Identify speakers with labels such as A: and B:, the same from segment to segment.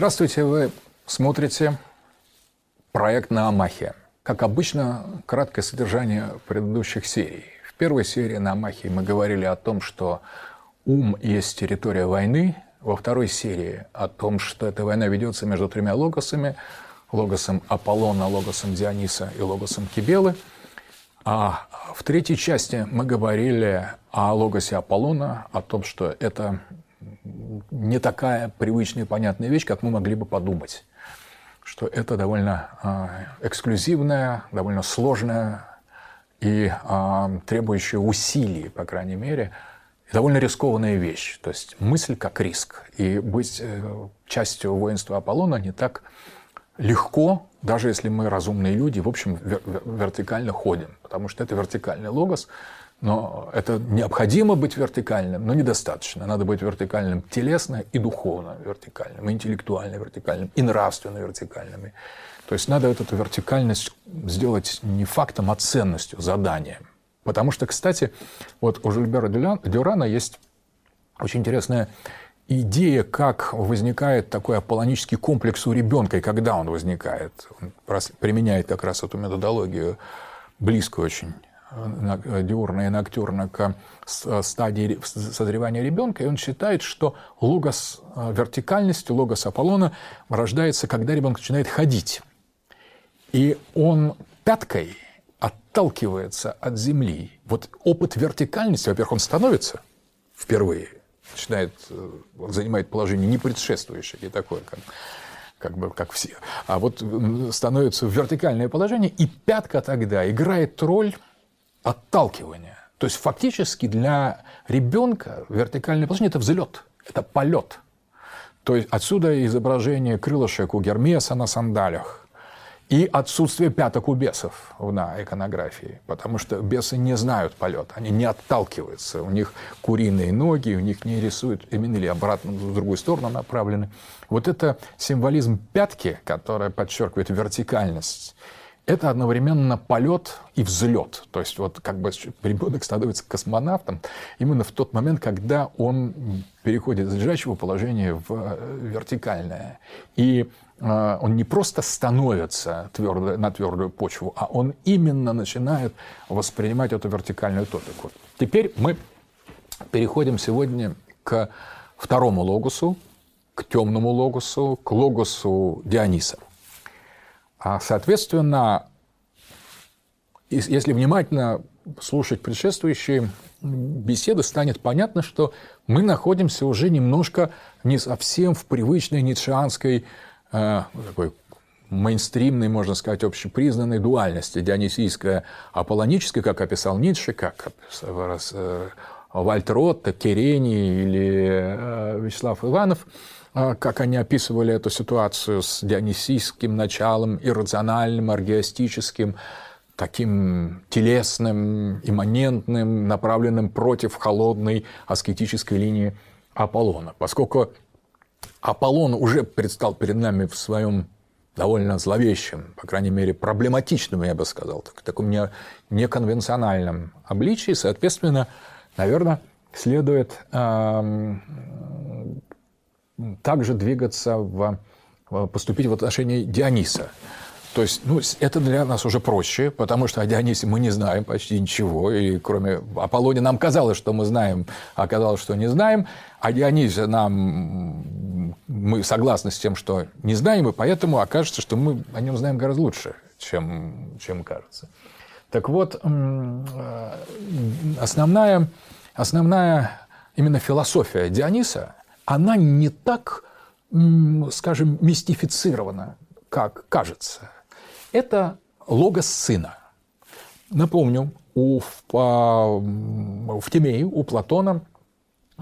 A: Здравствуйте, вы смотрите проект на Амахе. Как обычно, краткое содержание предыдущих серий. В первой серии на Амахе мы говорили о том, что ум есть территория войны. Во второй серии о том, что эта война ведется между тремя логосами. Логосом Аполлона, логосом Диониса и логосом Кибелы. А в третьей части мы говорили о логосе Аполлона, о том, что это не такая привычная и понятная вещь, как мы могли бы подумать. Что это довольно э, эксклюзивная, довольно сложная и э, требующая усилий, по крайней мере, довольно рискованная вещь. То есть мысль как риск. И быть э, частью воинства Аполлона не так легко, даже если мы разумные люди, в общем, вертикально ходим. Потому что это вертикальный логос, но это необходимо быть вертикальным, но недостаточно. Надо быть вертикальным телесно и духовно вертикальным, и интеллектуально вертикальным, и нравственно вертикальным. То есть надо эту вертикальность сделать не фактом, а ценностью, заданием. Потому что, кстати, вот у Жильбера Дюрана есть очень интересная идея, как возникает такой аполлонический комплекс у ребенка, и когда он возникает. Он применяет как раз эту методологию, близкую очень диурна и ноктюрна к стадии созревания ребенка, и он считает, что логос э, вертикальности, логос Аполлона рождается, когда ребенок начинает ходить. И он пяткой отталкивается от земли. Вот опыт вертикальности, во-первых, он становится впервые, начинает, э, занимает положение не предшествующее, не такое, как как бы как все, а вот становится в вертикальное положение, и пятка тогда играет роль отталкивания. То есть фактически для ребенка вертикальное положение – это взлет, это полет. То есть отсюда изображение крылышек у Гермеса на сандалях и отсутствие пяток у бесов на иконографии, потому что бесы не знают полет, они не отталкиваются, у них куриные ноги, у них не рисуют именно или обратно в другую сторону направлены. Вот это символизм пятки, которая подчеркивает вертикальность это одновременно полет и взлет. То есть вот как бы ребенок становится космонавтом именно в тот момент, когда он переходит из лежачего положения в э, вертикальное. И э, он не просто становится твердо, на твердую почву, а он именно начинает воспринимать эту вертикальную топику. Теперь мы переходим сегодня к второму логосу, к темному логосу, к логосу Диониса – а, соответственно, если внимательно слушать предшествующие беседы, станет понятно, что мы находимся уже немножко не совсем в привычной ницшеанской э, такой мейнстримной, можно сказать, общепризнанной дуальности. Дионисийская, аполлоническая, как описал Ницше, как описал э, Вальтер Отто, Керени или э, Вячеслав Иванов – как они описывали эту ситуацию с дионисийским началом, иррациональным, аргиастическим, таким телесным, имманентным, направленным против холодной аскетической линии Аполлона. Поскольку Аполлон уже предстал перед нами в своем довольно зловещем, по крайней мере, проблематичном, я бы сказал, так, таком не, неконвенциональном обличии, соответственно, наверное, следует эм, также двигаться в, поступить в отношении Диониса. То есть, ну, это для нас уже проще, потому что о Дионисе мы не знаем почти ничего, и кроме Аполлоне нам казалось, что мы знаем, а оказалось, что не знаем, а Дионисе нам мы согласны с тем, что не знаем, и поэтому окажется, что мы о нем знаем гораздо лучше, чем, чем кажется. Так вот, э, основная, основная именно философия Диониса – она не так, скажем, мистифицирована, как кажется. Это логос сына. Напомню, у, по, в Тимее, у Платона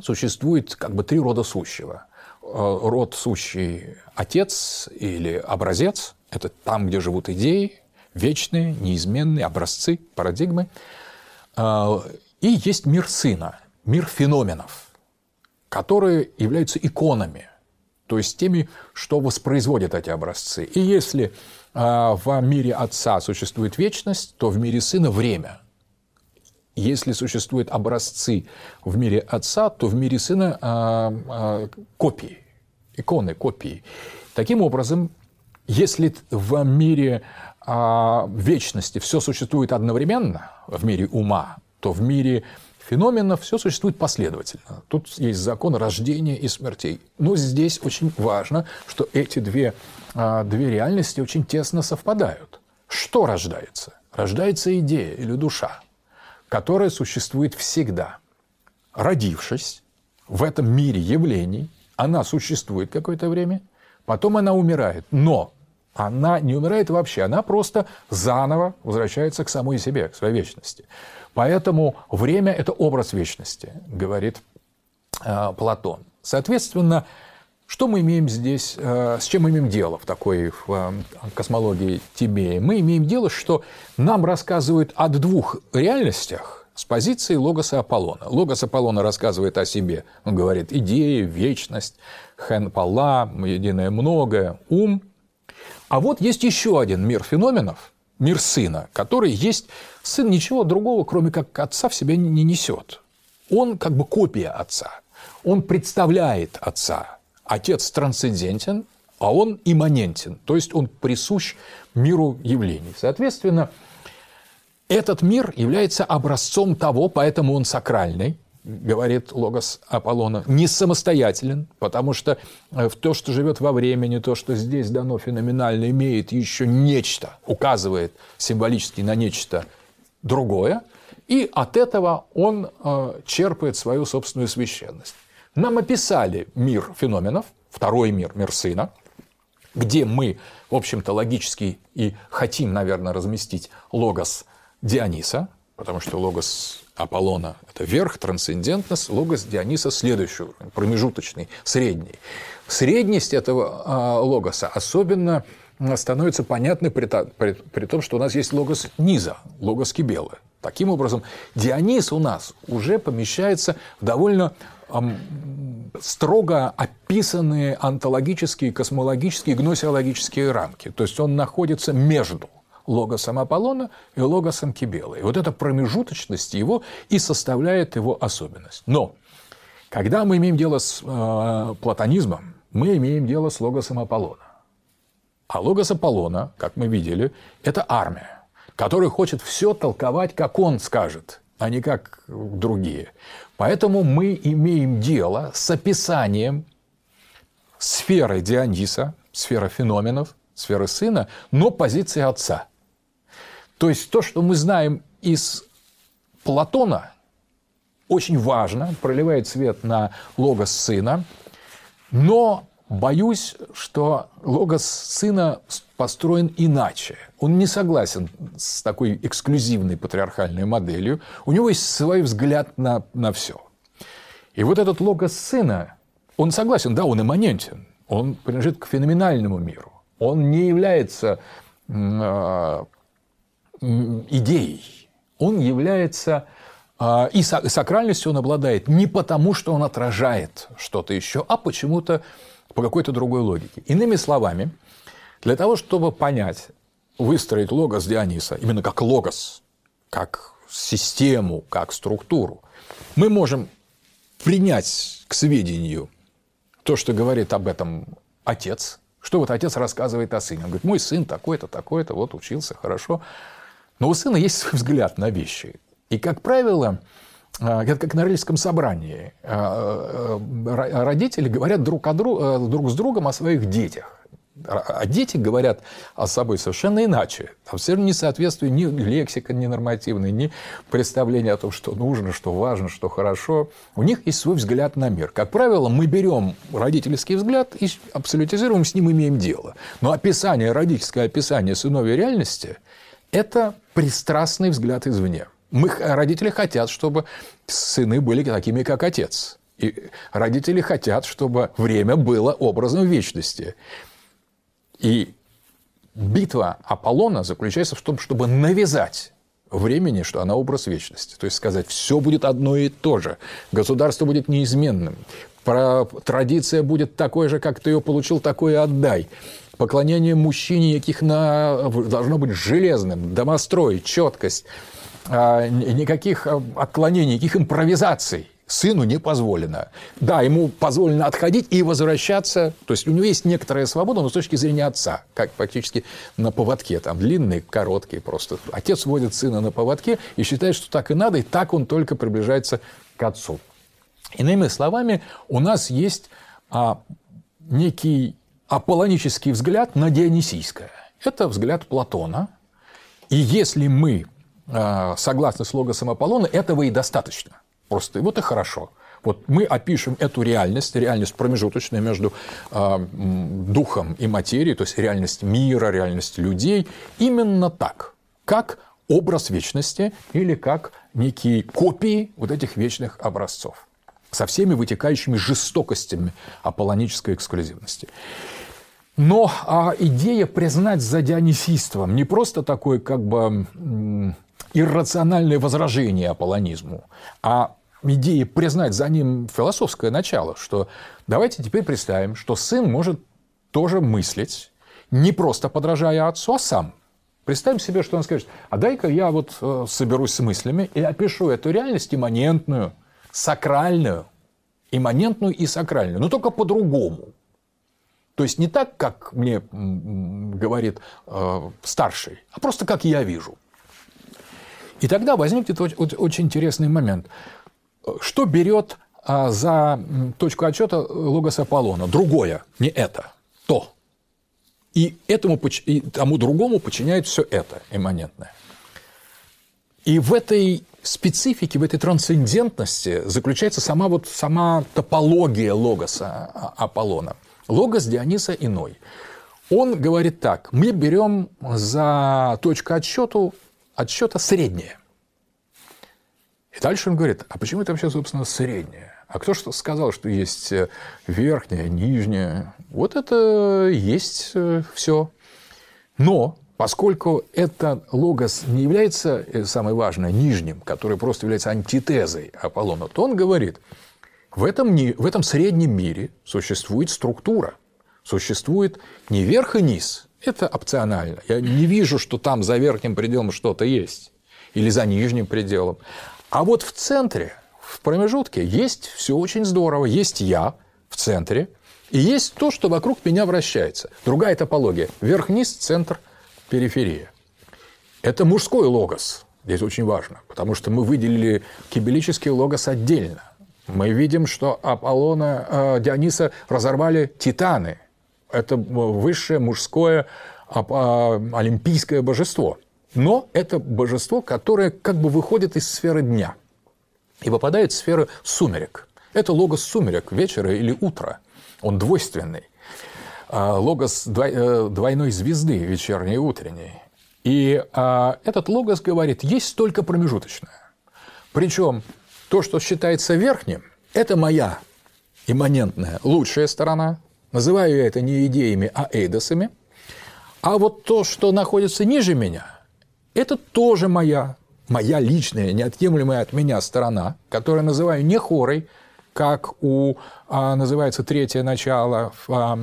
A: существует как бы три рода сущего. Э, род сущий отец или образец – это там, где живут идеи, вечные, неизменные, образцы, парадигмы. Э, и есть мир сына, мир феноменов – которые являются иконами, то есть теми, что воспроизводят эти образцы. И если э, в мире Отца существует вечность, то в мире Сына время. Если существуют образцы в мире Отца, то в мире Сына э, э, копии. иконы, копии. Таким образом, если в мире а, вечности все существует одновременно, в мире ума, то в мире феноменов все существует последовательно. Тут есть закон рождения и смертей. Но здесь очень важно, что эти две, а, две реальности очень тесно совпадают. Что рождается? Рождается идея или душа, которая существует всегда. Родившись в этом мире явлений, она существует какое-то время, потом она умирает. Но она не умирает вообще, она просто заново возвращается к самой себе, к своей вечности. Поэтому время – это образ вечности, говорит э, Платон. Соответственно, что мы имеем здесь, э, с чем мы имеем дело в такой э, космологии Тибея? Мы имеем дело, что нам рассказывают о двух реальностях с позиции Логоса Аполлона. Логос Аполлона рассказывает о себе. Он говорит идеи, вечность, хен пала, единое многое, ум. А вот есть еще один мир феноменов, мир сына, который есть сын ничего другого, кроме как отца, в себе не несет. Он как бы копия отца. Он представляет отца. Отец трансцендентен, а он имманентен, то есть он присущ миру явлений. Соответственно, этот мир является образцом того, поэтому он сакральный, говорит Логос Аполлона, не самостоятелен, потому что э, в то, что живет во времени, то, что здесь дано феноменально, имеет еще нечто, указывает символически на нечто другое, и от этого он э, черпает свою собственную священность. Нам описали мир феноменов, второй мир, мир сына, где мы, в общем-то, логически и хотим, наверное, разместить логос Диониса, потому что логос Аполлона – это верх, трансцендентность, логос Диониса – следующий уровень, промежуточный, средний. Средность этого а, логоса особенно становится понятной при, при, при том, что у нас есть логос низа, логос Кибелы. Таким образом, Дионис у нас уже помещается в довольно строго описанные онтологические, космологические, гносеологические рамки. То есть он находится между логосом Аполлона и логосом Кибелы. И вот эта промежуточность его и составляет его особенность. Но когда мы имеем дело с э, платонизмом, мы имеем дело с логосом Аполлона. А логос Аполлона, как мы видели, это армия, которая хочет все толковать, как он скажет, а не как другие. Поэтому мы имеем дело с описанием сферы Диониса, сферы феноменов, сферы сына, но позиции отца. То есть то, что мы знаем из Платона, очень важно, проливает свет на логос сына, но боюсь, что логос сына построен иначе. Он не согласен с такой эксклюзивной патриархальной моделью. У него есть свой взгляд на, на все. И вот этот логос сына, он согласен, да, он имманентен, он принадлежит к феноменальному миру. Он не является э, идеей. Он является э, и сакральностью он обладает не потому, что он отражает что-то еще, а почему-то по какой-то другой логике. Иными словами, для того, чтобы понять, выстроить логос Диониса, именно как логос, как систему, как структуру, мы можем принять к сведению то, что говорит об этом отец, что вот отец рассказывает о сыне. Он говорит, мой сын такой-то, такой-то, вот учился хорошо. Но у сына есть свой взгляд на вещи. И, как правило, это как на Норильском собрании. А, а, родители говорят друг, о друг, э, друг с другом о своих детях. А дети говорят о собой совершенно иначе. Там все равно не соответствует ни лексика ни нормативная, ни представление о том, что нужно, что важно, что хорошо. У них есть свой взгляд на мир. Как правило, мы берем родительский взгляд и абсолютизируем, с ним имеем дело. Но описание, родительское описание сыновьей реальности – это пристрастный взгляд извне. Мы, родители хотят, чтобы сыны были такими, как отец. И родители хотят, чтобы время было образом вечности. И битва Аполлона заключается в том, чтобы навязать времени, что она образ вечности. То есть сказать, все будет одно и то же, государство будет неизменным, традиция будет такой же, как ты ее получил, такое отдай. Поклонение мужчине, яких на... должно быть железным, домострой, четкость – никаких а, отклонений, никаких импровизаций. Сыну не позволено. Да, ему позволено отходить и возвращаться. То есть у него есть некоторая свобода, но с точки зрения отца, как фактически на поводке, там длинный, короткий просто. Отец водит сына на поводке и считает, что так и надо, и так он только приближается к отцу. Иными словами, у нас есть а, некий аполлонический взгляд на дионисийское. Это взгляд Платона. И если мы а, согласны с логосом Аполлона, этого и достаточно. Просто вот и хорошо. Вот мы опишем эту реальность, реальность промежуточная между э, духом и материей, то есть реальность мира, реальность людей, именно так, как образ вечности или как некие копии вот этих вечных образцов со всеми вытекающими жестокостями аполлонической эксклюзивности. Но а, идея признать за дионисийством не просто такое как бы иррациональное возражение аполлонизму, а идея признать за ним философское начало, что давайте теперь представим, что сын может тоже мыслить, не просто подражая отцу, а сам. Представим себе, что он скажет, а дай-ка я вот э, соберусь с мыслями и опишу эту реальность имманентную, сакральную, имманентную и сакральную, но только по-другому. То есть не так, как мне говорит э, старший, а просто как я вижу. И тогда возникнет очень интересный момент. Что берет а, за точку отчета логос Аполлона? Другое, не это, то. И, этому, и тому другому подчиняет все это имманентное. И в этой специфике, в этой трансцендентности заключается сама, вот, сама топология логоса а, Аполлона. Логос Диониса иной. Он говорит так, мы берем за точку отсчета, отсчета среднее. И дальше он говорит, а почему это вообще, собственно, среднее? А кто что сказал, что есть э, верхнее, нижнее? Вот это есть э, все. Но поскольку это логос не является, э, самое важное, нижним, который просто является антитезой Аполлона, то он говорит, в этом, в этом среднем мире существует структура, существует не верх и низ, это опционально. Я не вижу, что там за верхним пределом что-то есть или за нижним пределом. А вот в центре, в промежутке, есть все очень здорово. Есть я в центре, и есть то, что вокруг меня вращается. Другая топология. Верх-низ, центр, периферия. Это мужской логос. Здесь очень важно, потому что мы выделили кибелический логос отдельно. Мы видим, что Аполлона, э, Диониса разорвали титаны. Это высшее мужское а, олимпийское божество – но это божество, которое как бы выходит из сферы дня и попадает в сферу сумерек. Это логос сумерек, вечера или утра. Он двойственный. А, логос э, двойной звезды, вечерней и утренней. И а, этот логос говорит, есть только промежуточное. Причем то, что считается верхним, это моя имманентная лучшая сторона. Называю я это не идеями, а эйдосами. А вот то, что находится ниже меня – это тоже моя, моя личная, неотъемлемая от меня сторона, которую называю не хорой, как у, а, называется третье начало в, а,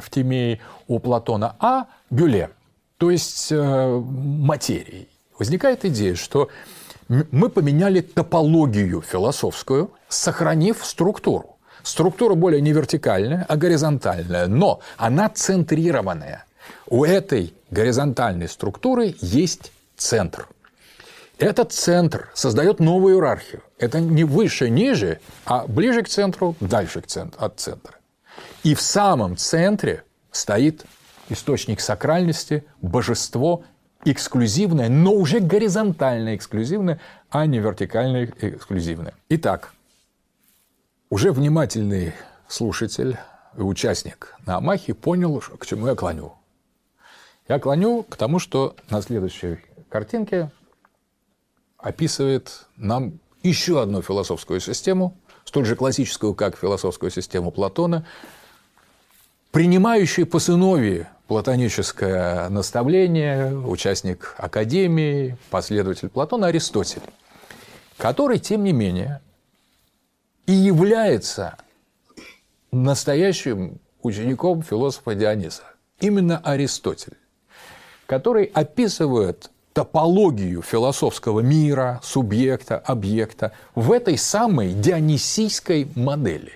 A: в Тимее у Платона, а бюле, то есть а, материей. Возникает идея, что мы поменяли топологию философскую, сохранив структуру. Структура более не вертикальная, а горизонтальная, но она центрированная. У этой горизонтальной структуры есть центр. Этот центр создает новую иерархию. Это не выше, ниже, а ближе к центру, дальше к центру, от центра. И в самом центре стоит источник сакральности, божество, эксклюзивное, но уже горизонтально эксклюзивное, а не вертикально эксклюзивное. Итак, уже внимательный слушатель и участник на Амахе понял, к чему я клоню. Я клоню к тому, что на следующей картинке описывает нам еще одну философскую систему, столь же классическую, как философскую систему Платона, принимающую по сыновии платоническое наставление, участник Академии, последователь Платона Аристотель, который, тем не менее, и является настоящим учеником философа Диониса. Именно Аристотель который описывает топологию философского мира, субъекта, объекта в этой самой дионисийской модели.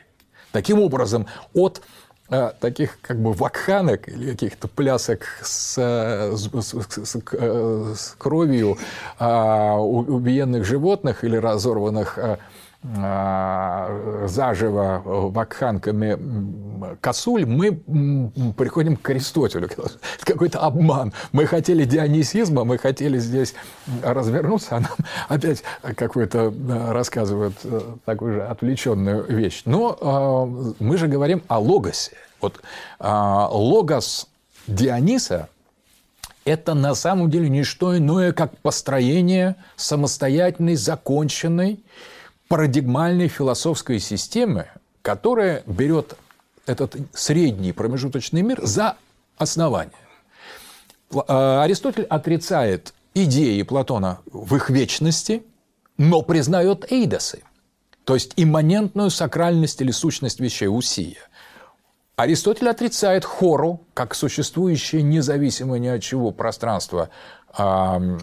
A: Таким образом, от э, таких как бы вакханок или каких-то плясок с, с, с, с, с кровью э, убиенных животных или разорванных э, заживо вакханками косуль, мы приходим к Аристотелю. Какой-то обман. Мы хотели дионисизма, мы хотели здесь развернуться, а нам опять какой-то рассказывают э, такую же отвлеченную вещь. Но а, мы же говорим о логосе. Вот а, логос Диониса – это на самом деле не что иное, как построение самостоятельной, законченной, парадигмальной философской системы, которая берет этот средний промежуточный мир за основание. Э, Аристотель отрицает идеи Платона в их вечности, но признает эйдосы, то есть имманентную сакральность или сущность вещей усия. Аристотель отрицает хору как существующее независимое ни от чего пространство э,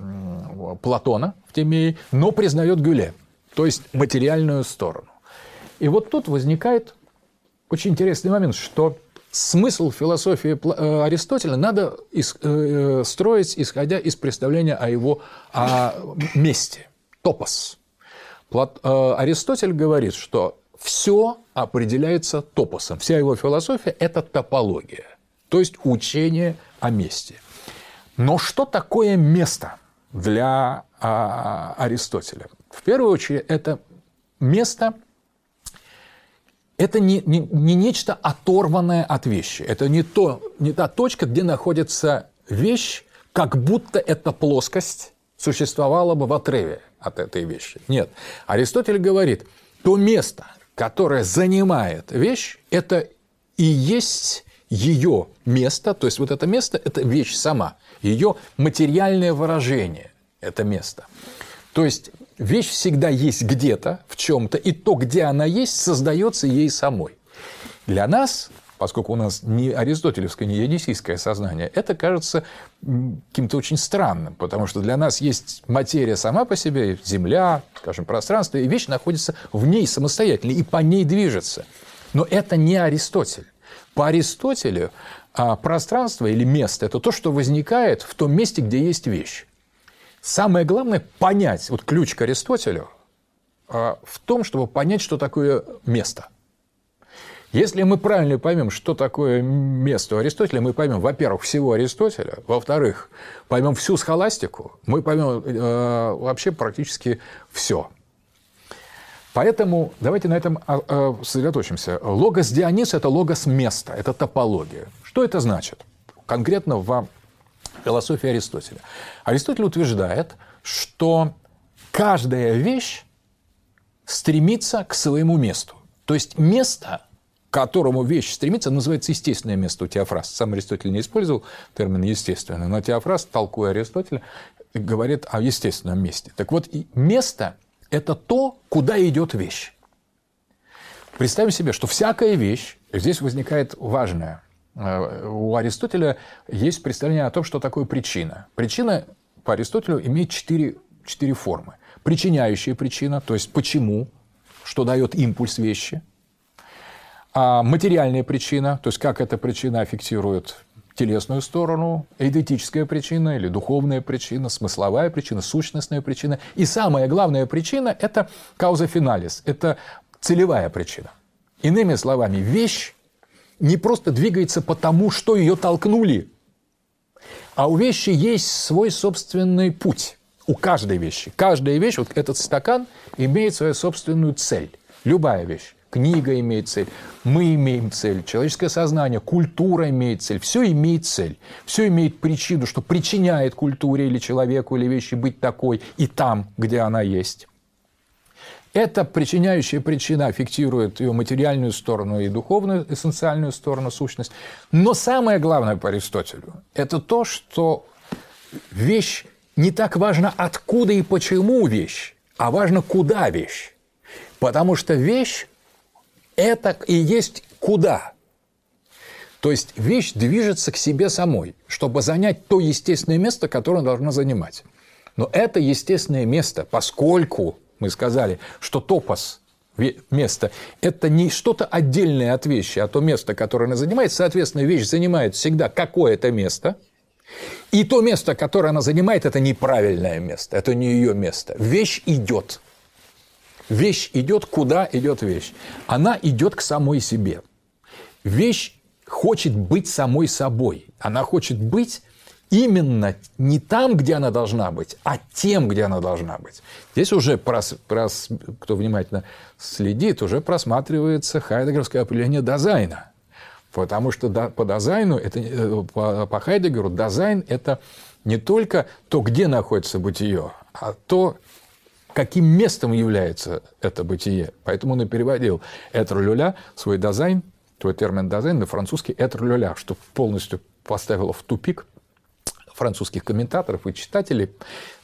A: Платона в Тимее, но признает Гюле – то есть материальную сторону. И вот тут возникает очень интересный момент, что смысл философии э, Аристотеля надо э, строить, исходя из представления о его о месте, топос. Э, Аристотель говорит, что все определяется топосом. Вся его философия – это топология, то есть учение о месте. Но что такое место для а, Аристотеля? В первую очередь, это место это не, не, не нечто оторванное от вещи. Это не, то, не та точка, где находится вещь, как будто эта плоскость существовала бы в отрыве от этой вещи. Нет. Аристотель говорит, то место, которое занимает вещь, это и есть ее место, то есть вот это место – это вещь сама, ее материальное выражение – это место. То есть вещь всегда есть где-то, в чем-то, и то, где она есть, создается ей самой. Для нас, поскольку у нас не аристотелевское, не ядисийское сознание, это кажется каким-то очень странным, потому что для нас есть материя сама по себе, земля, скажем, пространство, и вещь находится в ней самостоятельно, и по ней движется. Но это не Аристотель. По Аристотелю а пространство или место – это то, что возникает в том месте, где есть вещь. Самое главное – понять, вот ключ к Аристотелю а, в том, чтобы понять, что такое место. Если мы правильно поймем, что такое место у Аристотеля, мы поймем, во-первых, всего Аристотеля, во-вторых, поймем всю схоластику, мы поймем э, вообще практически все. Поэтому давайте на этом а, а, сосредоточимся. Логос Дионис – это логос места, это топология. Что это значит? Конкретно в философии Аристотеля. Аристотель утверждает, что каждая вещь стремится к своему месту. То есть место, к которому вещь стремится, называется естественное место у Теофраста. Сам Аристотель не использовал термин естественное, но Теофраст, толкуя Аристотеля, говорит о естественном месте. Так вот, место – это то, куда идет вещь. Представим себе, что всякая вещь, здесь возникает важное – у Аристотеля есть представление о том, что такое причина. Причина по Аристотелю имеет четыре, четыре формы. Причиняющая причина, то есть почему, что дает импульс вещи. А материальная причина, то есть как эта причина аффектирует телесную сторону, эдетическая причина или духовная причина, смысловая причина, сущностная причина. И самая главная причина – это кауза финалис, это целевая причина. Иными словами, вещь не просто двигается потому, что ее толкнули, а у вещи есть свой собственный путь. У каждой вещи. Каждая вещь, вот этот стакан, имеет свою собственную цель. Любая вещь. Книга имеет цель, мы имеем цель, человеческое сознание, культура имеет цель, все имеет цель, все имеет причину, что причиняет культуре или человеку или вещи быть такой и там, где она есть. Эта причиняющая причина фиктирует ее материальную сторону и духовную эссенциальную сторону, сущность. Но самое главное по Аристотелю – это то, что вещь не так важно, откуда и почему вещь, а важно, куда вещь. Потому что вещь – это и есть куда. То есть вещь движется к себе самой, чтобы занять то естественное место, которое она должна занимать. Но это естественное место, поскольку мы сказали, что топос место – это не что-то отдельное от вещи, а то место, которое она занимает. Соответственно, вещь занимает всегда какое-то место. И то место, которое она занимает, это неправильное место, это не ее место. Вещь идет. Вещь идет, куда идет вещь? Она идет к самой себе. Вещь хочет быть самой собой. Она хочет быть именно не там, где она должна быть, а тем, где она должна быть. Здесь уже, прос, прос, кто внимательно следит, уже просматривается хайдегеровское определение Dasein а. Потому что по Dasein у, это, э, по, по Хайдегеру, Dasein – это не только то, где находится бытие, а то, каким местом является это бытие. Поэтому он и переводил «être le là», свой Dasein, твой термин Dasein на французский «être le là», что полностью поставило в тупик французских комментаторов и читателей,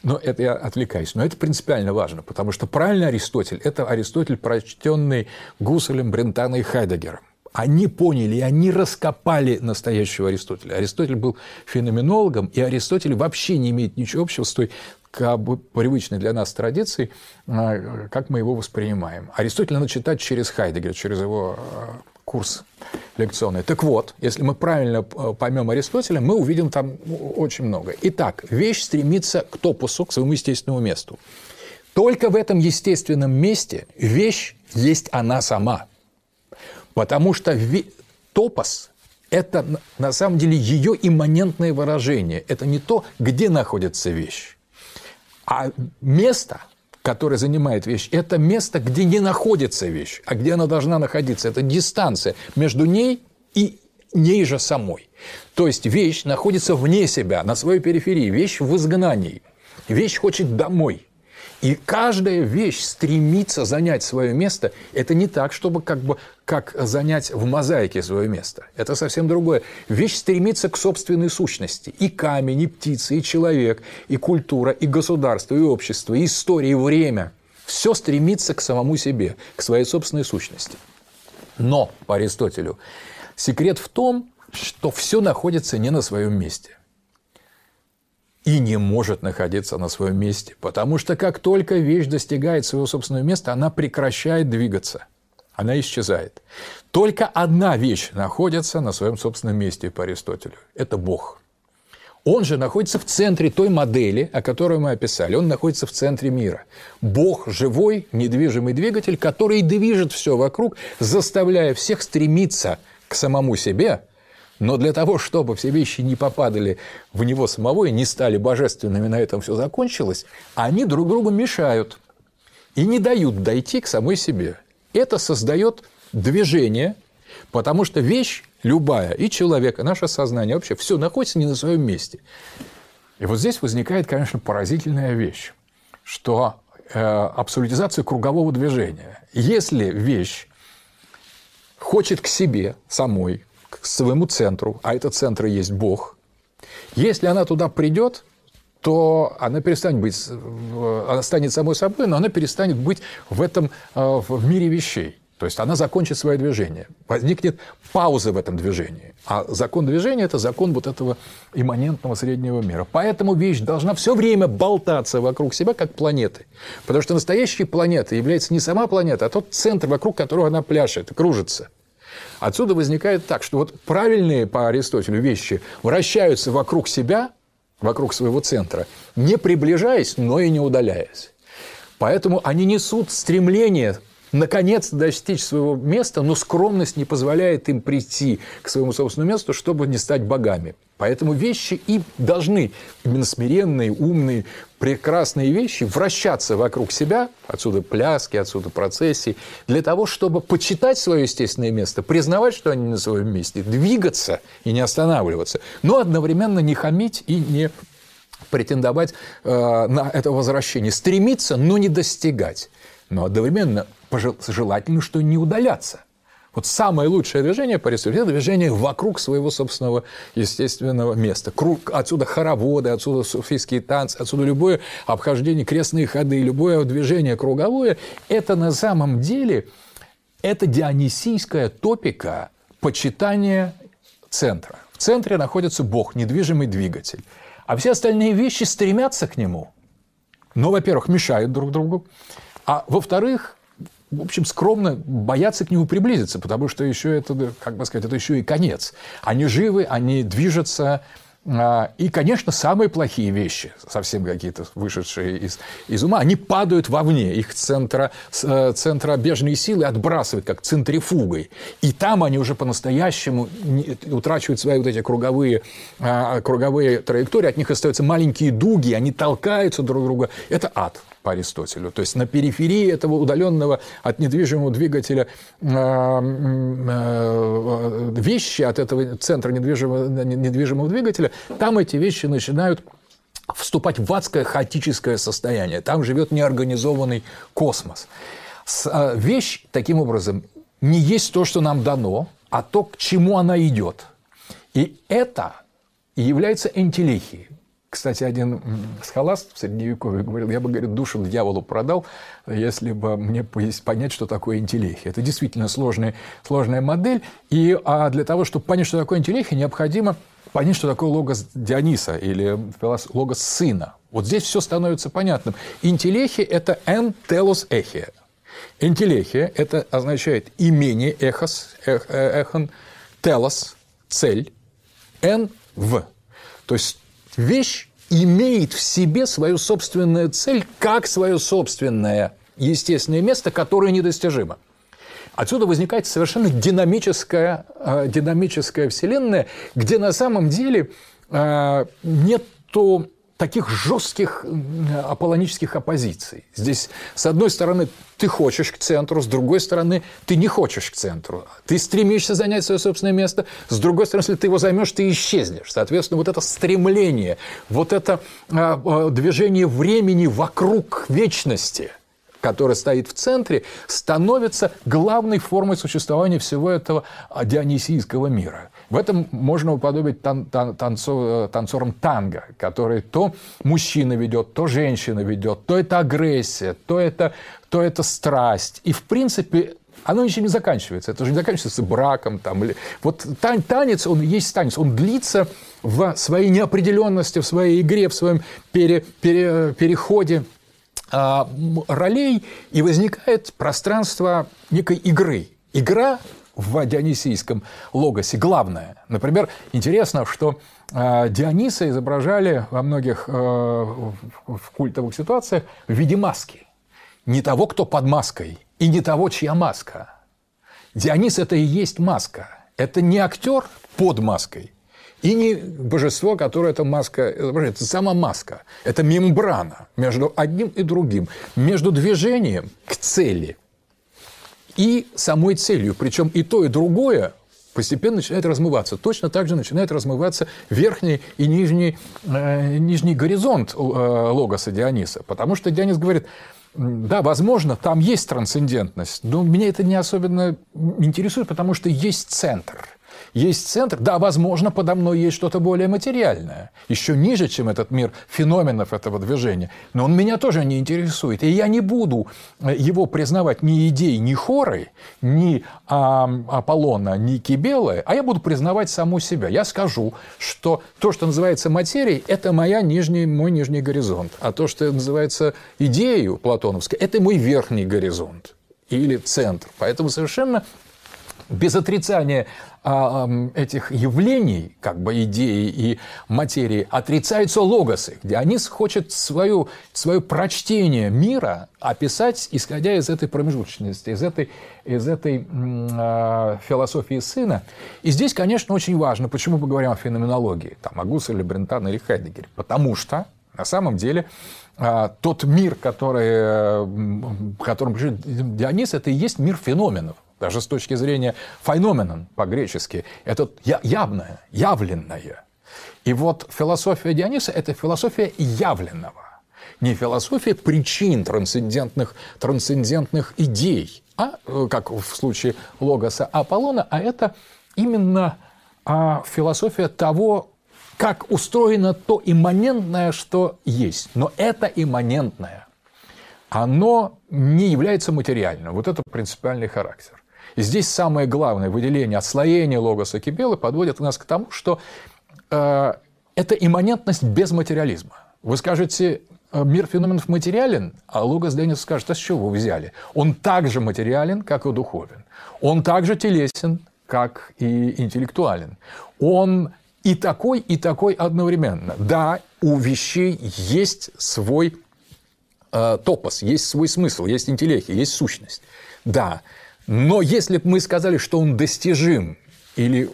A: но это я отвлекаюсь. Но это принципиально важно, потому что правильный Аристотель – это Аристотель, прочтенный Гусселем, Брентаном и Хайдегером. Они поняли, они раскопали настоящего Аристотеля. Аристотель был феноменологом, и Аристотель вообще не имеет ничего общего с той как бы привычной для нас традицией, а, как мы его воспринимаем. Аристотеля надо читать через Хайдегера, через его а, курс лекционный. Так вот, если мы правильно а, поймем Аристотеля, мы увидим там очень много. Итак, вещь стремится к топусу, к своему естественному месту. Только в этом естественном месте вещь есть она сама. Потому что топос – это на самом деле ее имманентное выражение. Это не то, где находится вещь. А место, которое занимает вещь, это место, где не находится вещь, а где она должна находиться. Это дистанция между ней и ней же самой. То есть вещь находится вне себя, на своей периферии, вещь в изгнании. Вещь хочет домой. И каждая вещь стремится занять свое место. Это не так, чтобы как бы как занять в мозаике свое место. Это совсем другое. Вещь стремится к собственной сущности. И камень, и птица, и человек, и культура, и государство, и общество, и история, и время. Все стремится к самому себе, к своей собственной сущности. Но, по Аристотелю, секрет в том, что все находится не на своем месте и не может находиться на своем месте, потому что как только вещь достигает своего собственного места, она прекращает двигаться, она исчезает. Только одна вещь находится на своем собственном месте по Аристотелю – это Бог. Он же находится в центре той модели, о которой мы описали. Он находится в центре мира. Бог – живой, недвижимый двигатель, который движет все вокруг, заставляя всех стремиться к самому себе – но для того, чтобы все вещи не попадали в него самого и не стали божественными, на этом все закончилось, они друг другу мешают и не дают дойти к самой себе. Это создает движение, потому что вещь любая, и человек, и наше сознание, вообще все находится не на своем месте. И вот здесь возникает, конечно, поразительная вещь, что э, абсолютизация кругового движения. Если вещь хочет к себе самой, к своему центру, а этот центр есть Бог, если она туда придет, то она перестанет быть, она станет самой собой, но она перестанет быть в этом э, в мире вещей. То есть она закончит свое движение. Возникнет пауза в этом движении. А закон движения – это закон вот этого имманентного среднего мира. Поэтому вещь должна все время болтаться вокруг себя, как планеты. Потому что настоящей планетой является не сама планета, а тот центр, вокруг которого она пляшет, кружится. Отсюда возникает так, что вот правильные по Аристотелю вещи вращаются вокруг себя, вокруг своего центра, не приближаясь, но и не удаляясь. Поэтому они несут стремление наконец достичь своего места, но скромность не позволяет им прийти к своему собственному месту, чтобы не стать богами. Поэтому вещи и должны, именно смиренные, умные, прекрасные вещи, вращаться вокруг себя, отсюда пляски, отсюда процессии, для того, чтобы почитать свое естественное место, признавать, что они на своем месте, двигаться и не останавливаться, но одновременно не хамить и не претендовать э, на это возвращение, стремиться, но не достигать. Но одновременно желательно, что не удаляться. Вот самое лучшее движение по Аристотелю – это движение вокруг своего собственного естественного места. Круг, отсюда хороводы, отсюда суфийские танцы, отсюда любое обхождение, крестные ходы, любое движение круговое – это на самом деле это дионисийская топика почитания центра. В центре находится Бог, недвижимый двигатель. А все остальные вещи стремятся к нему – но, во-первых, мешают друг другу, а во-вторых, в общем, скромно боятся к нему приблизиться, потому что еще это, как бы сказать, это еще и конец. Они живы, они движутся, а, и, конечно, самые плохие вещи, совсем какие-то вышедшие из, из ума, они падают вовне. Их центра, э, центробежные силы отбрасывают как центрифугой. И там они уже по-настоящему утрачивают свои вот эти круговые, а, круговые траектории. От них остаются маленькие дуги, они толкаются друг друга. Это ад по Аристотелю. То есть на периферии этого удаленного от недвижимого двигателя э, э, вещи, от этого центра недвижимого, недвижимого двигателя, там эти вещи начинают вступать в адское хаотическое состояние. Там живет неорганизованный космос. Э, вещь, таким образом, не есть то, что нам дано, а то, к чему она идет. И это является энтелехией. Кстати, один схоласт в Средневековье говорил, я бы, говорит, душу дьяволу продал, если бы мне понять, что такое интеллехия. Это действительно сложная, сложная модель, и а для того, чтобы понять, что такое интеллехия, необходимо понять, что такое логос Диониса или логос сына. Вот здесь все становится понятным. Интеллехия – это «эн телос эхия». Интеллехия – это означает имение эхос, эх, э, эхон, телос, цель, эн в. То есть вещь имеет в себе свою собственную цель, как свое собственное естественное место, которое недостижимо. Отсюда возникает совершенно динамическая, э, динамическая вселенная, где на самом деле э, нет таких жестких аполлонических оппозиций. Здесь, с одной стороны, ты хочешь к центру, с другой стороны, ты не хочешь к центру. Ты стремишься занять свое собственное место, с другой стороны, если ты его займешь, ты исчезнешь. Соответственно, вот это стремление, вот это а, а, движение времени вокруг вечности – которое стоит в центре, становится главной формой существования всего этого дионисийского мира. В этом можно уподобить тан тан танцо танцорам танго, которые то мужчина ведет, то женщина ведет, то это агрессия, то это, то это страсть. И, в принципе, оно ничем не заканчивается. Это же не заканчивается браком. Там, или... Вот тан танец, он есть танец, он длится в своей неопределенности, в своей игре, в своем пере, пере, переходе а, ролей, и возникает пространство некой игры. Игра в дионисийском логосе главное. Например, интересно, что э, Диониса изображали во многих э, в культовых ситуациях в виде маски. Не того, кто под маской, и не того, чья маска. Дионис – это и есть маска. Это не актер под маской, и не божество, которое эта маска изображает. Это сама маска. Это мембрана между одним и другим, между движением к цели – и самой целью. Причем и то, и другое постепенно начинает размываться. Точно так же начинает размываться верхний и нижний, э, нижний горизонт э, логоса Диониса. Потому что Дионис говорит, да, возможно, там есть трансцендентность, но меня это не особенно интересует, потому что есть центр – есть центр, да, возможно, подо мной есть что-то более материальное, еще ниже, чем этот мир феноменов этого движения, но он меня тоже не интересует, и я не буду э, его признавать ни идеей, ни хорой, ни а, Аполлона, ни Кибелы, а я буду признавать саму себя. Я скажу, что то, что называется материей, это моя нижний, мой нижний горизонт, а то, что называется идеей платоновской, это мой верхний горизонт или центр. Поэтому совершенно без отрицания а, этих явлений, как бы идеи и материи, отрицаются логосы, где они хочет свою, свое прочтение мира описать, исходя из этой промежуточности, из этой, из этой э, философии сына. И здесь, конечно, очень важно, почему мы говорим о феноменологии, там, о Гусселе, Брентане или Хайдегере, потому что на самом деле э, тот мир, который, в котором живет Дионис, это и есть мир феноменов даже с точки зрения феноменон по-гречески, это явное, явленное. И вот философия Диониса – это философия явленного, не философия причин трансцендентных, трансцендентных идей, а, э, как в случае Логоса Аполлона, а это именно а, философия того, как устроено то имманентное, что есть. Но это имманентное, оно не является материальным. Вот это принципиальный характер. И здесь самое главное выделение, отслоение логоса Кибелы подводит нас к тому, что э, это имманентность без материализма. Вы скажете, э, мир феноменов материален, а Логос Денис скажет, а с чего вы взяли? Он также материален, как и духовен. Он также телесен, как и интеллектуален. Он и такой, и такой одновременно. Да, у вещей есть свой э, топос, есть свой смысл, есть интеллект, есть сущность. Да, но если бы мы сказали, что он достижим, или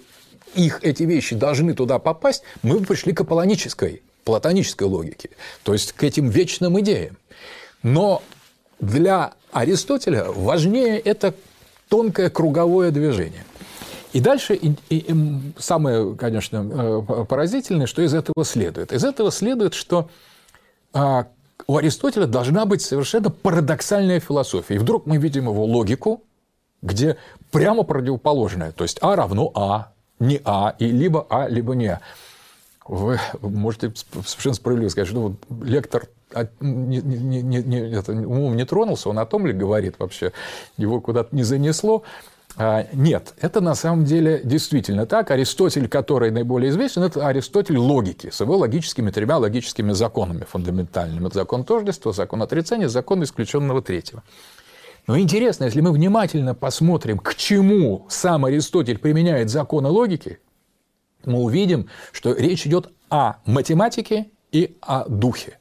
A: их эти вещи должны туда попасть, мы бы пришли к аполлонической, платонической логике, то есть к этим вечным идеям. Но для Аристотеля важнее это тонкое круговое движение. И дальше и, и, и самое, конечно, э, поразительное, что из этого следует. Из этого следует, что а, у Аристотеля должна быть совершенно парадоксальная философия. И вдруг мы видим его логику, где прямо противоположное. То есть А равно А, не А, и либо А, либо не А. Вы можете совершенно справедливо сказать, что вот лектор не, не, не, не, это, умом не тронулся, он о том ли говорит вообще, его куда-то не занесло. А, нет, это на самом деле действительно так. Аристотель, который наиболее известен, это Аристотель логики с его логическими тремя логическими законами фундаментальными. Это закон тождества, закон отрицания, закон исключенного третьего. Но интересно, если мы внимательно посмотрим, к чему сам Аристотель применяет законы логики, мы увидим, что речь идет о математике и о духе.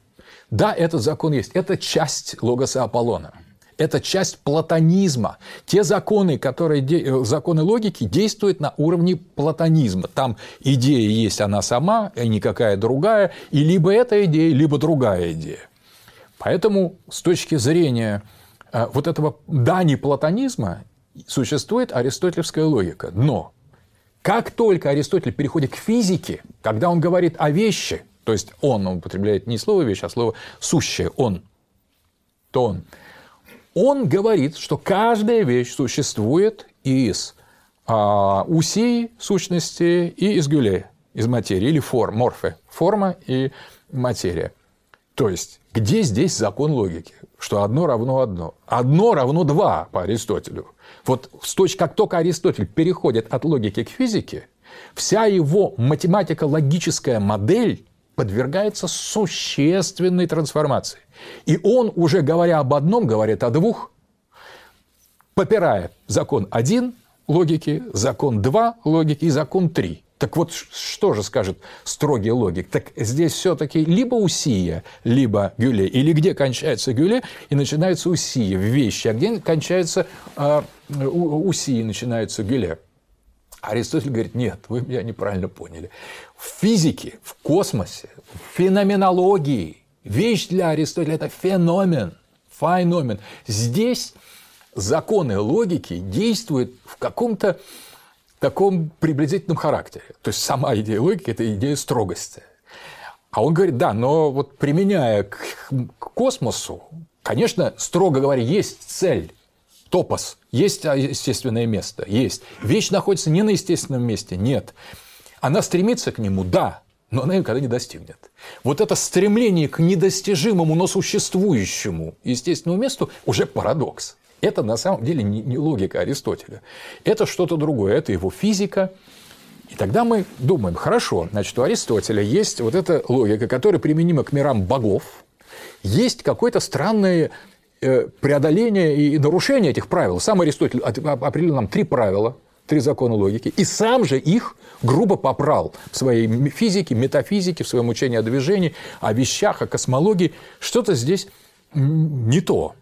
A: Да, этот закон есть. Это часть логоса Аполлона. Это часть платонизма. Те законы, которые, э, законы логики действуют на уровне платонизма. Там идея есть она сама, и никакая другая, и либо эта идея, либо другая идея. Поэтому с точки зрения Э, вот этого дани платонизма существует аристотелевская логика. Но как только Аристотель переходит к физике, когда он говорит о вещи, то есть он, он употребляет не слово вещь, а слово сущее, он, то он, он говорит, что каждая вещь существует из а, усей сущности и из гюлей, из материи, или форм, морфы, форма и материя. То есть, где здесь закон логики? что одно равно одно. Одно равно два по Аристотелю. Вот с точки, как только Аристотель переходит от логики к физике, вся его математико-логическая модель подвергается существенной трансформации. И он, уже говоря об одном, говорит о двух, попирая закон один логики, закон два логики и закон три. Так вот, что же скажет строгий логик? Так здесь все-таки либо усия, либо гюле, или где кончается гюле и начинается усия в вещи, а где кончается э, усия и начинается гюле. Аристотель говорит, нет, вы меня неправильно поняли. В физике, в космосе, в феноменологии вещь для Аристотеля – это феномен, феномен. Здесь законы логики действуют в каком-то таком приблизительном характере. То есть сама идея логики – это идея строгости. А он говорит, да, но вот применяя к космосу, конечно, строго говоря, есть цель, топос, есть естественное место, есть. Вещь находится не на естественном месте, нет. Она стремится к нему, да, но она никогда не достигнет. Вот это стремление к недостижимому, но существующему естественному месту уже парадокс. Это на самом деле не логика Аристотеля. Это что-то другое, это его физика. И тогда мы думаем, хорошо, значит, у Аристотеля есть вот эта логика, которая применима к мирам богов, есть какое-то странное э, преодоление и нарушение этих правил. Сам Аристотель определил нам три правила, три закона логики, и сам же их грубо попрал в своей физике, метафизике, в своем учении о движении, о вещах, о космологии. Что-то здесь не то.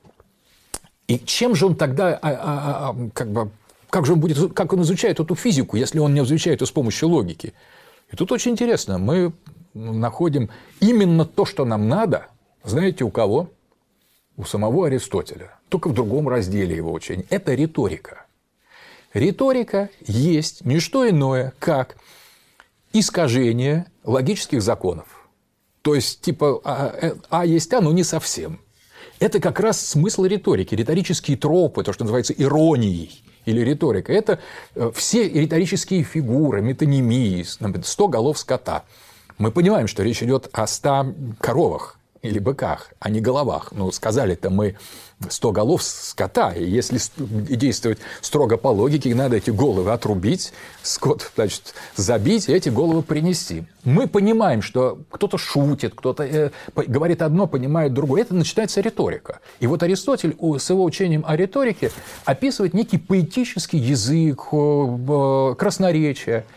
A: И чем же он тогда, а, а, а, как бы, как же он будет, как он изучает эту физику, если он не изучает ее с помощью логики? И тут очень интересно, мы находим именно то, что нам надо, знаете, у кого? У самого Аристотеля, только в другом разделе его учения. Это риторика. Риторика есть не что иное, как искажение логических законов. То есть, типа, а, э, а есть А, но не совсем. Это как раз смысл риторики, риторические тропы, то, что называется иронией или риторика. Это э, все риторические фигуры, метонимии, 100 голов скота. Мы понимаем, что речь идет о 100 коровах, или быках, а не головах. Ну, сказали-то мы 100 голов скота, и если действовать строго по логике, надо эти головы отрубить, скот, значит, забить и эти головы принести. Мы понимаем, что кто-то шутит, кто-то э, говорит одно, понимает другое. Это начинается риторика. И вот Аристотель с его учением о риторике описывает некий поэтический язык, э, красноречие –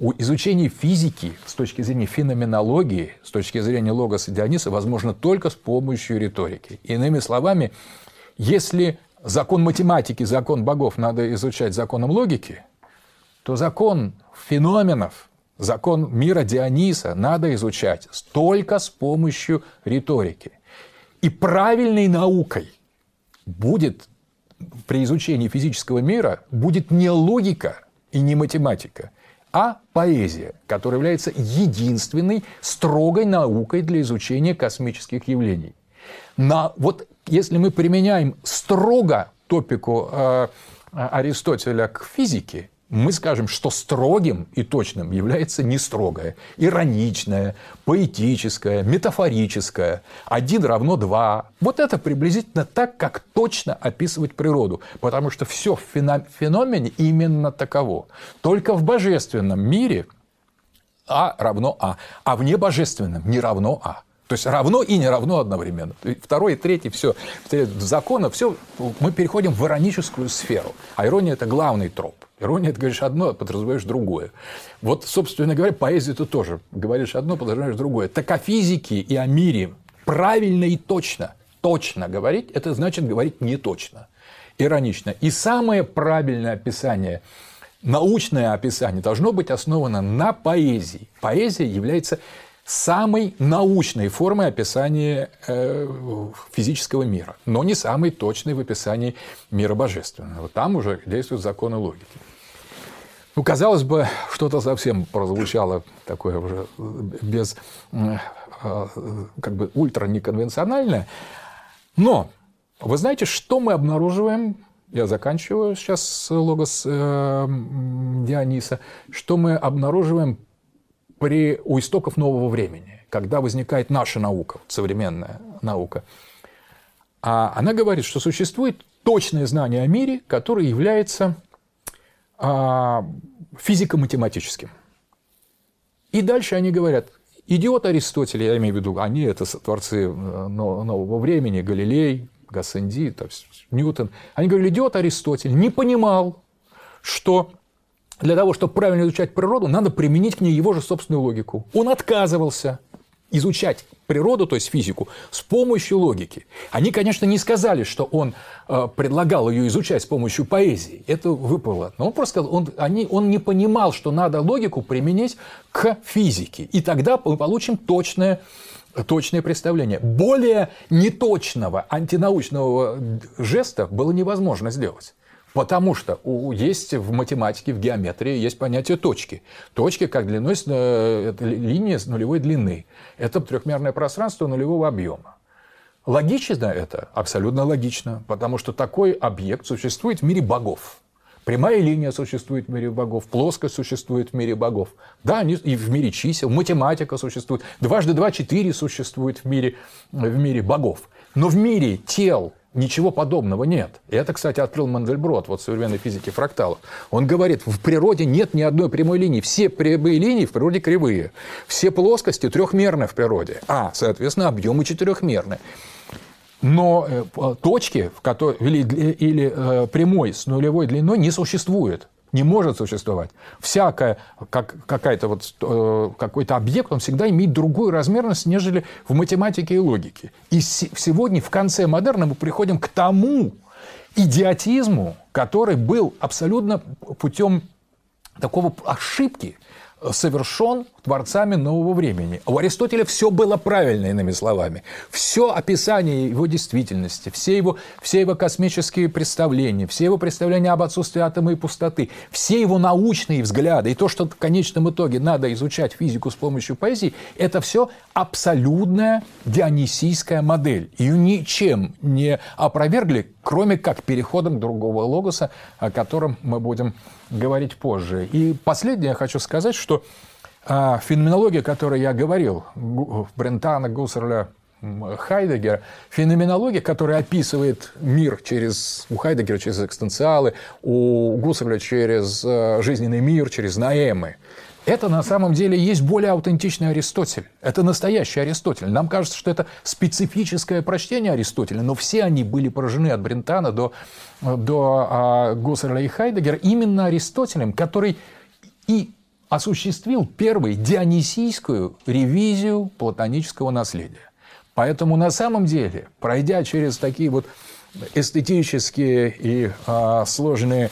A: у изучения физики с точки зрения феноменологии, с точки зрения логоса Диониса, возможно только с помощью риторики. Иными словами, если закон математики, закон богов надо изучать законом логики, то закон феноменов, закон мира Диониса надо изучать только с помощью риторики. И правильной наукой будет при изучении физического мира будет не логика и не математика – а поэзия, которая является единственной строгой наукой для изучения космических явлений. На, вот если мы применяем строго топику э, Аристотеля к физике, мы скажем, что строгим и точным является не строгое, ироничное, поэтическое, метафорическое. Один равно два. Вот это приблизительно так, как точно описывать природу. Потому что все в феномене именно таково. Только в божественном мире А равно А, а в небожественном не равно А. То есть равно и не равно одновременно. Второй и третий, все, закона, все, мы переходим в ироническую сферу. А ирония – это главный троп. Ирония – это говоришь одно, а подразумеваешь другое. Вот, собственно говоря, поэзия ты тоже говоришь одно, подразумеваешь другое. Так о физике и о мире правильно и точно, точно говорить – это значит говорить не точно, иронично. И самое правильное описание научное описание должно быть основано на поэзии. Поэзия является самой научной формой описания э, физического мира, но не самой точной в описании мира божественного. Там уже действуют законы логики. Ну, казалось бы, что-то совсем прозвучало такое уже без, э, как бы ультра неконвенциональное. Но вы знаете, что мы обнаруживаем я заканчиваю сейчас логос э, Диониса, что мы обнаруживаем при, у истоков нового времени, когда возникает наша наука, современная наука. А она говорит, что существует точное знание о мире, которое является физико-математическим. И дальше они говорят, идиот Аристотель, я имею в виду, они это творцы э, нового времени, Галилей, Гассенди, Ньютон, они говорили, идиот Аристотель не понимал, что для того, чтобы правильно изучать природу, надо применить к ней его же собственную логику. Он отказывался изучать природу, то есть физику, с помощью логики. Они, конечно, не сказали, что он э, предлагал ее изучать с помощью поэзии. Это выпало. Но он просто сказал, он, они, он не понимал, что надо логику применить к физике. И тогда мы получим точное точное представление. Более неточного антинаучного жеста было невозможно сделать. Потому что у, есть в математике, в геометрии есть понятие точки. Точки как длиной, э, это линия с нулевой длины. Это трехмерное пространство нулевого объема. Логично это? Абсолютно логично, потому что такой объект существует в мире богов. Прямая линия существует в мире богов, плоскость существует в мире богов. Да, они и в мире чисел, математика существует. Дважды два – четыре существует в мире, в мире богов. Но в мире тел, Ничего подобного нет. И это, кстати, открыл Мандельброд вот современной физике фракталов. Он говорит, в природе нет ни одной прямой линии. Все прямые линии в природе кривые. Все плоскости трехмерны в природе. А, соответственно, объемы четырехмерны. Но э, точки, в которой, или, или э, прямой с нулевой длиной не существует не может существовать. Всякая, как, какая-то вот, э, какой-то объект, он всегда имеет другую размерность, нежели в математике и логике. И сегодня, в конце модерна, мы приходим к тому идиотизму, который был абсолютно путем такого ошибки – совершен творцами нового времени. У Аристотеля все было правильно, иными словами. Все описание его действительности, все его, все его космические представления, все его представления об отсутствии атома и пустоты, все его научные взгляды и то, что в конечном итоге надо изучать физику с помощью поэзии, это все абсолютная дионисийская модель. Ее ничем не опровергли, кроме как переходом другого логоса, о котором мы будем говорить позже. И последнее я хочу сказать, что а, феноменология, о которой я говорил, Брентана, Гуссерля, Хайдегера, феноменология, которая описывает мир через, у Хайдегера через экстенциалы, у Гусарля через э, жизненный мир, через наэмы, это на самом деле есть более аутентичный Аристотель. Это настоящий Аристотель. Нам кажется, что это специфическое прочтение Аристотеля, но все они были поражены от Брентана до, до а, Гуссерля и Хайдегера именно Аристотелем, который и осуществил первый дионисийскую ревизию платонического наследия. Поэтому на самом деле, пройдя через такие вот эстетические и а, сложные,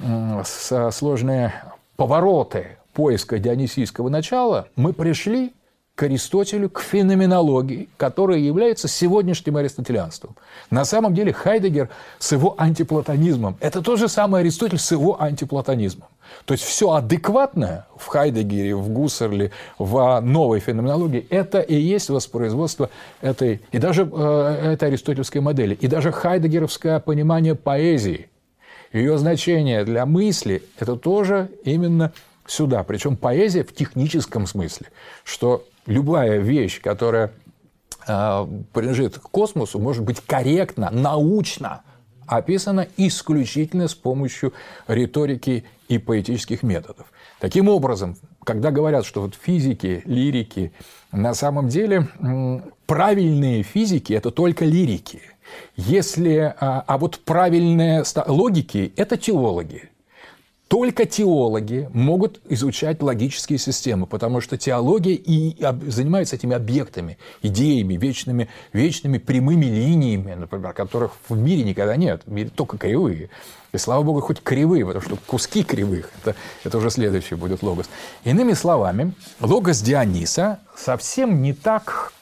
A: а, сложные повороты поиска дионисийского начала, мы пришли к Аристотелю, к феноменологии, которая является сегодняшним аристотелианством. На самом деле Хайдегер с его антиплатонизмом – это тот же самый Аристотель с его антиплатонизмом. То есть все адекватное в Хайдегере, в Гуссерле, в новой феноменологии – это и есть воспроизводство этой, и даже э, этой аристотельской модели, и даже хайдегеровское понимание поэзии, ее значение для мысли – это тоже именно сюда. Причем поэзия в техническом смысле, что любая вещь, которая э, принадлежит к космосу, может быть корректно, научно описана исключительно с помощью риторики и поэтических методов. Таким образом, когда говорят, что вот физики, лирики, на самом деле правильные физики – это только лирики. Если, а, а вот правильные логики – это теологи. Только теологи могут изучать логические системы, потому что теология и занимается этими объектами, идеями, вечными, вечными прямыми линиями, например, которых в мире никогда нет. В мире только кривые. И слава богу, хоть кривые, потому что куски кривых это, – это уже следующий будет логос. Иными словами, логос Диониса совсем не так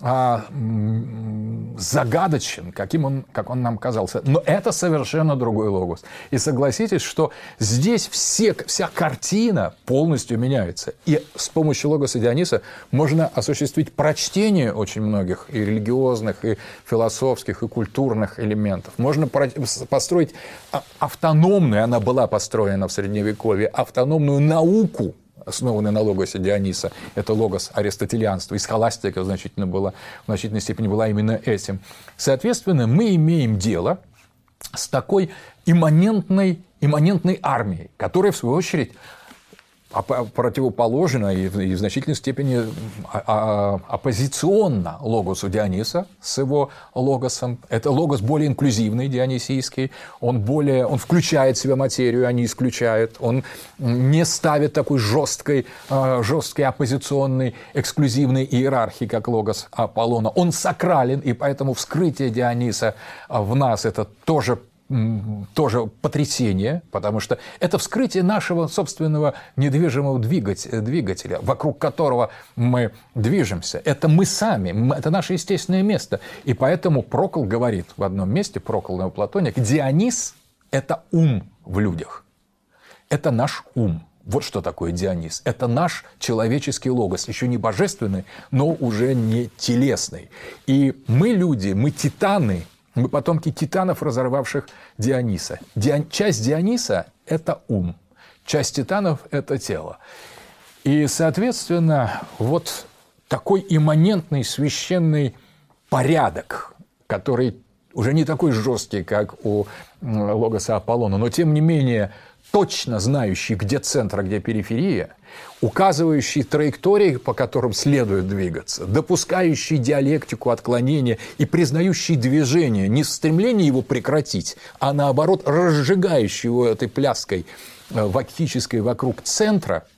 A: а, загадочен, каким он, как он нам казался. Но это совершенно другой логос. И согласитесь, что здесь все, вся картина полностью меняется. И с помощью логоса Диониса можно осуществить прочтение очень многих и религиозных, и философских, и культурных элементов. Можно построить а, автономную, она была построена в Средневековье, автономную науку основанный на логосе Диониса, это логос аристотелианства, и схоластика значительно была, в значительной степени была именно этим. Соответственно, мы имеем дело с такой имманентной, имманентной армией, которая, в свою очередь, противоположно и в значительной степени а, а, оппозиционно логосу Диониса с его логосом. Это логос более инклюзивный, дионисийский. Он, более, он включает в себя материю, а не исключает. Он не ставит такой жесткой, а, жесткой оппозиционной, эксклюзивной иерархии, как логос Аполлона. Он сакрален, и поэтому вскрытие Диониса в нас – это тоже тоже потрясение, потому что это вскрытие нашего собственного недвижимого двигателя, вокруг которого мы движемся. Это мы сами, это наше естественное место. И поэтому Прокол говорит в одном месте, Прокол Платоник, Дионис – это ум в людях. Это наш ум. Вот что такое Дионис. Это наш человеческий логос, еще не божественный, но уже не телесный. И мы люди, мы титаны – мы потомки титанов, разорвавших Диониса. Дион... Часть Диониса – это ум, часть титанов – это тело. И, соответственно, вот такой имманентный священный порядок, который уже не такой жесткий, как у Логоса Аполлона, но тем не менее точно знающий, где центр, а где периферия, указывающий траектории, по которым следует двигаться, допускающий диалектику отклонения и признающий движение, не в стремлении его прекратить, а наоборот разжигающий его этой пляской э, вактической вокруг центра –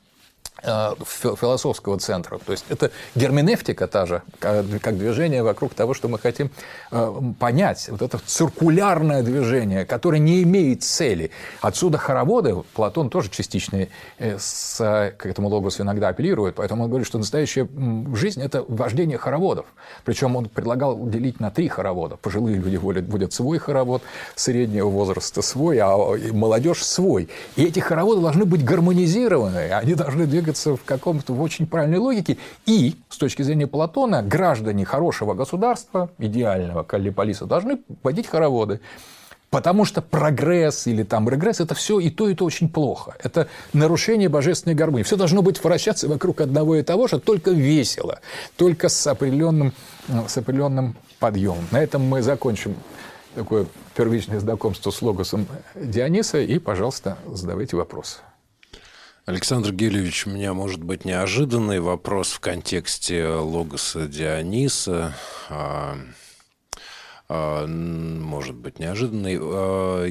A: философского центра. То есть это герменевтика та же, как движение вокруг того, что мы хотим э, понять. Вот это циркулярное движение, которое не имеет цели. Отсюда хороводы, Платон тоже частично э, с, к этому логосу иногда апеллирует, поэтому он говорит, что настоящая жизнь – это вождение хороводов. Причем он предлагал делить на три хоровода. Пожилые люди водят свой хоровод, среднего возраста свой, а молодежь свой. И эти хороводы должны быть гармонизированы, они должны двигаться двигаться в каком-то в очень правильной логике. И, с точки зрения Платона, граждане хорошего государства, идеального Каллиполиса, должны водить хороводы. Потому что прогресс или там регресс – это все и то, и то очень плохо. Это нарушение божественной гармонии. Все должно быть вращаться вокруг одного и того же, только весело, только с определенным, с определенным подъемом. На этом мы закончим такое первичное знакомство с логосом Диониса. И, пожалуйста, задавайте вопросы.
B: Александр Гелевич, у меня может быть неожиданный вопрос в контексте логоса Диониса. А, а, может быть, неожиданный. А,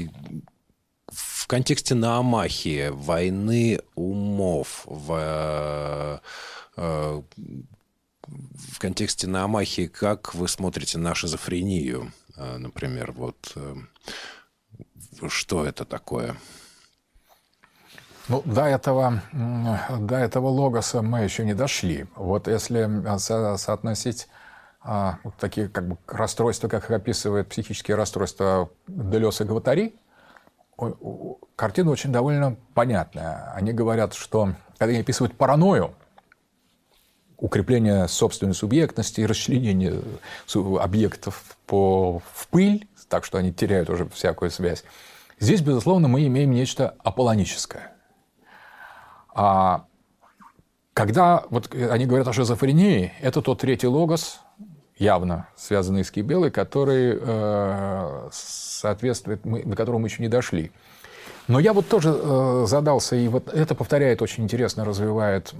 B: в контексте Наамахи, войны умов, в, в контексте Наамахи, как вы смотрите на шизофрению, например, вот что это такое?
A: Ну, до этого, до этого логоса мы еще не дошли. Вот если со соотносить а, вот такие как бы расстройства, как их описывают психические расстройства Делес и Гватари, картина очень довольно понятная. Они говорят, что когда они описывают паранойю, укрепление собственной субъектности и расчленение объектов по, в пыль, так что они теряют уже всякую связь, здесь, безусловно, мы имеем нечто аполлоническое. А когда вот они говорят о шизофрении, это тот третий логос, явно связанный с Кибелой, который э, соответствует, мы, до которого мы еще не дошли. Но я вот тоже э, задался, и вот это повторяет очень интересно, развивает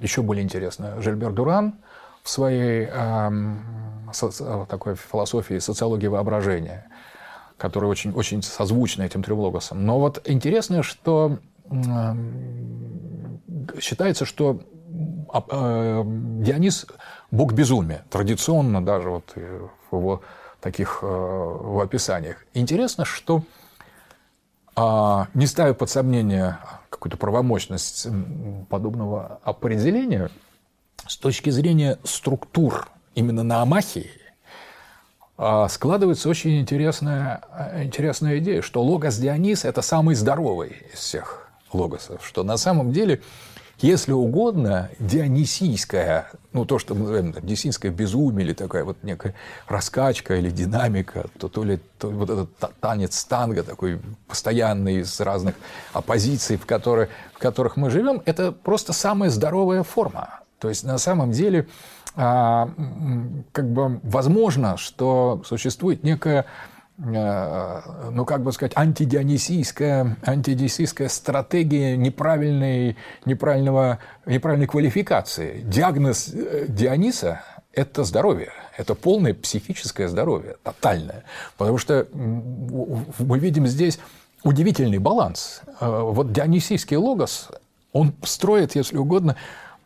A: еще более интересно Жильбер Дуран в своей э, со, такой философии социологии воображения, которая очень, очень созвучна этим трем логосам. Но вот интересно, что э, считается, что э, Дионис бог безумия, традиционно даже вот в его таких э, в описаниях. Интересно, что а, не ставя под сомнение какую-то правомощность подобного определения, с точки зрения структур именно на Амахии, а, складывается очень интересная, интересная идея, что логос Дионис – это самый здоровый из всех логосов, что на самом деле – если угодно, дионисийская, ну, то, что мы называем там, дионисийское безумие, или такая вот некая раскачка или динамика, то, то ли то, вот этот танец танго такой постоянный из разных оппозиций, в, которые, в которых мы живем, это просто самая здоровая форма. То есть на самом деле а, как бы возможно, что существует некая ну, как бы сказать, антидионисийская, антидионисийская стратегия неправильной, неправильного, неправильной квалификации. Диагноз э, Диониса – это здоровье, это полное психическое здоровье, тотальное. Потому что мы видим здесь удивительный баланс. Э, вот дионисийский логос, он строит, если угодно,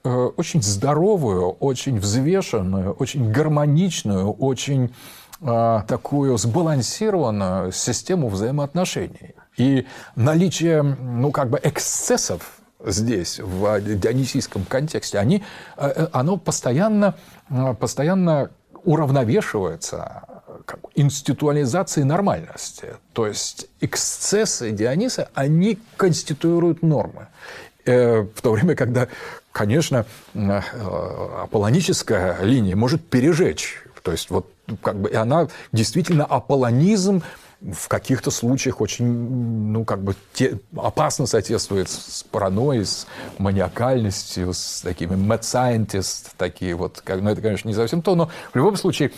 A: очень здоровую, очень взвешенную, очень гармоничную, очень такую сбалансированную систему взаимоотношений. И наличие, ну, как бы эксцессов здесь, в дионисийском контексте, они, э, э, оно постоянно, э, постоянно уравновешивается как институализацией нормальности. То есть эксцессы Диониса, они конституируют нормы. В то время, когда, конечно, аполлоническая линия может пережечь. То есть вот как бы, и она действительно аполлонизм в каких-то случаях очень, ну, как бы те, опасно соответствует с паранойей, с маниакальностью, с такими mad scientists, такие вот, как, ну, это, конечно, не совсем то, но в любом случае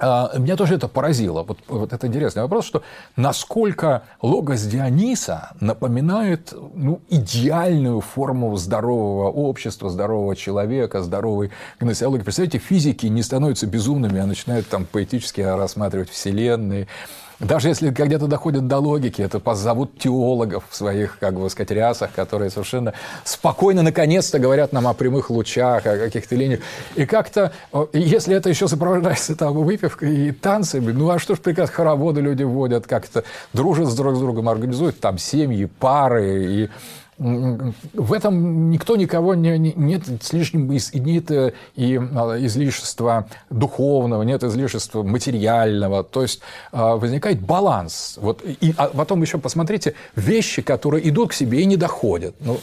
A: меня тоже это поразило. Вот, вот это интересный вопрос, что насколько логос Диониса напоминает ну, идеальную форму здорового общества, здорового человека, здоровой гносеологии. Представляете, физики не становятся безумными, а начинают там поэтически рассматривать вселенные, даже если где-то доходят до логики, это позовут теологов в своих, как бы сказать, рясах, которые совершенно спокойно, наконец-то, говорят нам о прямых лучах, о каких-то линиях. И как-то, если это еще сопровождается там выпивкой и танцами, ну а что ж приказ хороводы люди вводят, как-то дружат с друг с другом, организуют там семьи, пары и в этом никто никого не, не нет слишком нет и а, излишества духовного, нет излишества материального. То есть а, возникает баланс. Вот, и а потом еще посмотрите вещи, которые идут к себе и не доходят. Ну,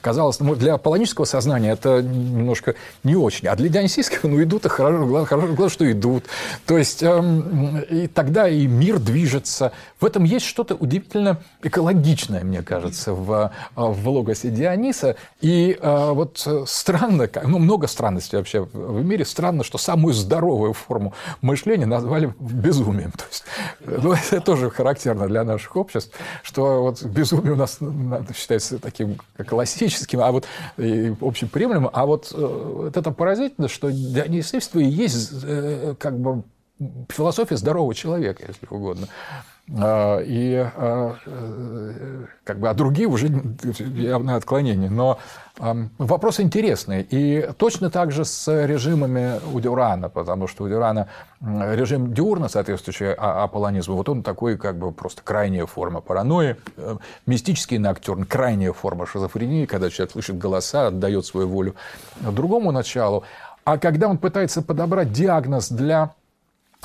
A: казалось, ну, для полонического сознания это немножко не очень. А для дионисийского, ну, идут, и хорошо, хорошо, главное, что идут. То есть эм, и тогда и мир движется. В этом есть что-то удивительно экологичное, мне кажется, в в логосе Диониса. И а, вот э, странно, ну, много странностей вообще в мире. Странно, что самую здоровую форму мышления назвали безумием. То есть, ну, это тоже характерно для наших обществ, что вот безумие у нас считается таким классическим, а вот общеприемлемым. А вот, э, вот это поразительно, что дионисейство и есть э, как бы философия здорового человека, если угодно. А, и а, э, как бы, а другие уже явное отклонение. Но вопрос интересный. И точно так же с режимами у Дюрана, потому что у Дюрана режим Дюрна, соответствующий а, аполлонизму, вот он такой как бы просто крайняя форма паранойи, э, мистический ноктюрн, крайняя форма шизофрении, когда человек слышит голоса, отдает свою волю другому началу. А когда он пытается подобрать диагноз для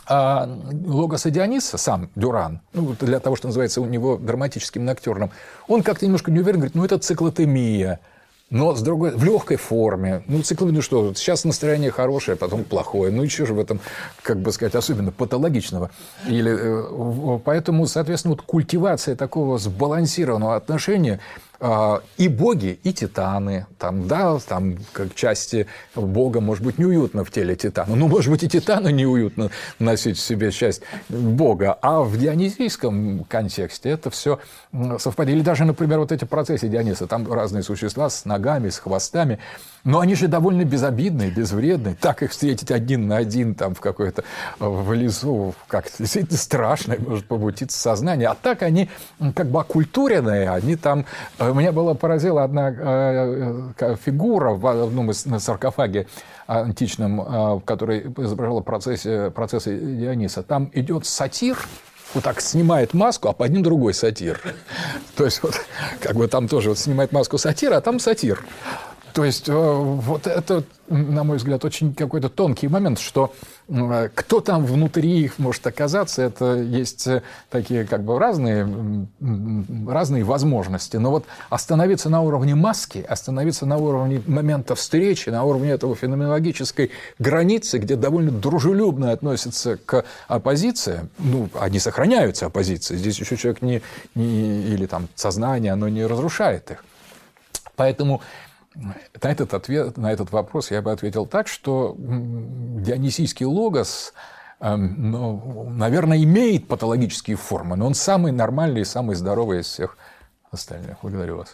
A: а Логоса Диониса, сам Дюран, ну, для того, что называется у него драматическим ноктюрном, он как-то немножко не уверен, говорит, ну, это циклотемия, но с другой, в легкой форме. Ну, циклотемия, ну что, сейчас настроение хорошее, потом плохое. Ну, и что же в этом, как бы сказать, особенно патологичного? Или, э, поэтому, соответственно, вот культивация такого сбалансированного отношения – а, и боги, и титаны. Там, да, там как части бога, может быть, неуютно в теле титана. Ну, может быть, и титану неуютно носить в себе часть бога. А в дионисийском контексте это все совпадает. Или даже, например, вот эти процессы Диониса. Там разные существа с ногами, с хвостами. Но они же довольно безобидные, безвредные. Так их встретить один на один там в какой-то в лесу, как-то действительно страшно, может побудиться сознание. А так они как бы оккультуренные, они там... Э, меня была поразила одна э, э, фигура в одном из саркофаге античном, в которой изображала процессы, процессы Диониса. Там идет сатир, вот так снимает маску, а под ним другой сатир. То есть вот как бы там тоже вот снимает маску сатира, а там сатир. То есть э, вот это, на мой взгляд, очень какой-то тонкий момент, что э, кто там внутри их может оказаться, это есть э, такие как бы разные, разные возможности. Но вот остановиться на уровне маски, остановиться на уровне момента встречи, на уровне этого феноменологической границы, где довольно дружелюбно относятся к оппозиции, ну, они сохраняются оппозиции, здесь еще человек не, не или там сознание, оно не разрушает их. Поэтому на этот, ответ, на этот вопрос я бы ответил так, что дионисийский логос, эм, ну, наверное, имеет патологические формы, но он самый нормальный и самый здоровый из всех остальных. Благодарю вас.